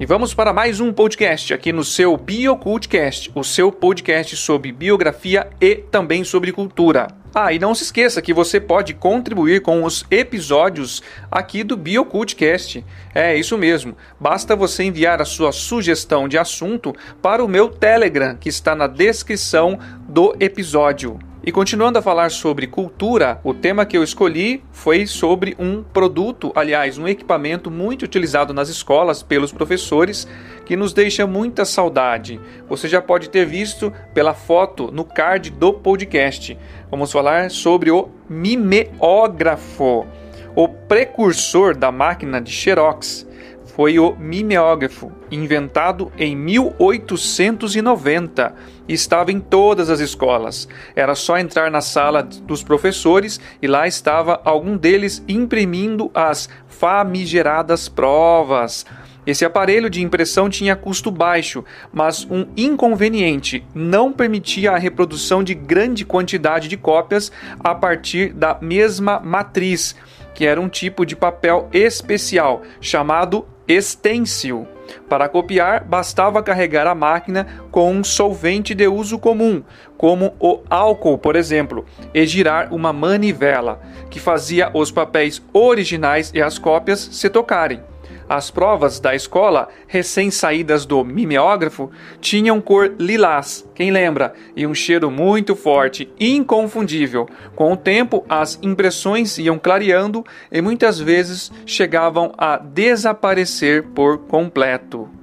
E vamos para mais um podcast aqui no seu BioCultcast, o seu podcast sobre biografia e também sobre cultura. Ah, e não se esqueça que você pode contribuir com os episódios aqui do BioCultcast. É isso mesmo. Basta você enviar a sua sugestão de assunto para o meu Telegram, que está na descrição do episódio. E continuando a falar sobre cultura, o tema que eu escolhi foi sobre um produto, aliás, um equipamento muito utilizado nas escolas pelos professores, que nos deixa muita saudade. Você já pode ter visto pela foto no card do podcast. Vamos falar sobre o mimeógrafo, o precursor da máquina de Xerox foi o mimeógrafo, inventado em 1890 e estava em todas as escolas. Era só entrar na sala dos professores e lá estava algum deles imprimindo as famigeradas provas. Esse aparelho de impressão tinha custo baixo, mas um inconveniente: não permitia a reprodução de grande quantidade de cópias a partir da mesma matriz, que era um tipo de papel especial chamado Estêncil. Para copiar, bastava carregar a máquina com um solvente de uso comum, como o álcool, por exemplo, e girar uma manivela, que fazia os papéis originais e as cópias se tocarem. As provas da escola, recém-saídas do mimeógrafo, tinham cor lilás, quem lembra, e um cheiro muito forte, inconfundível. Com o tempo, as impressões iam clareando e muitas vezes chegavam a desaparecer por completo.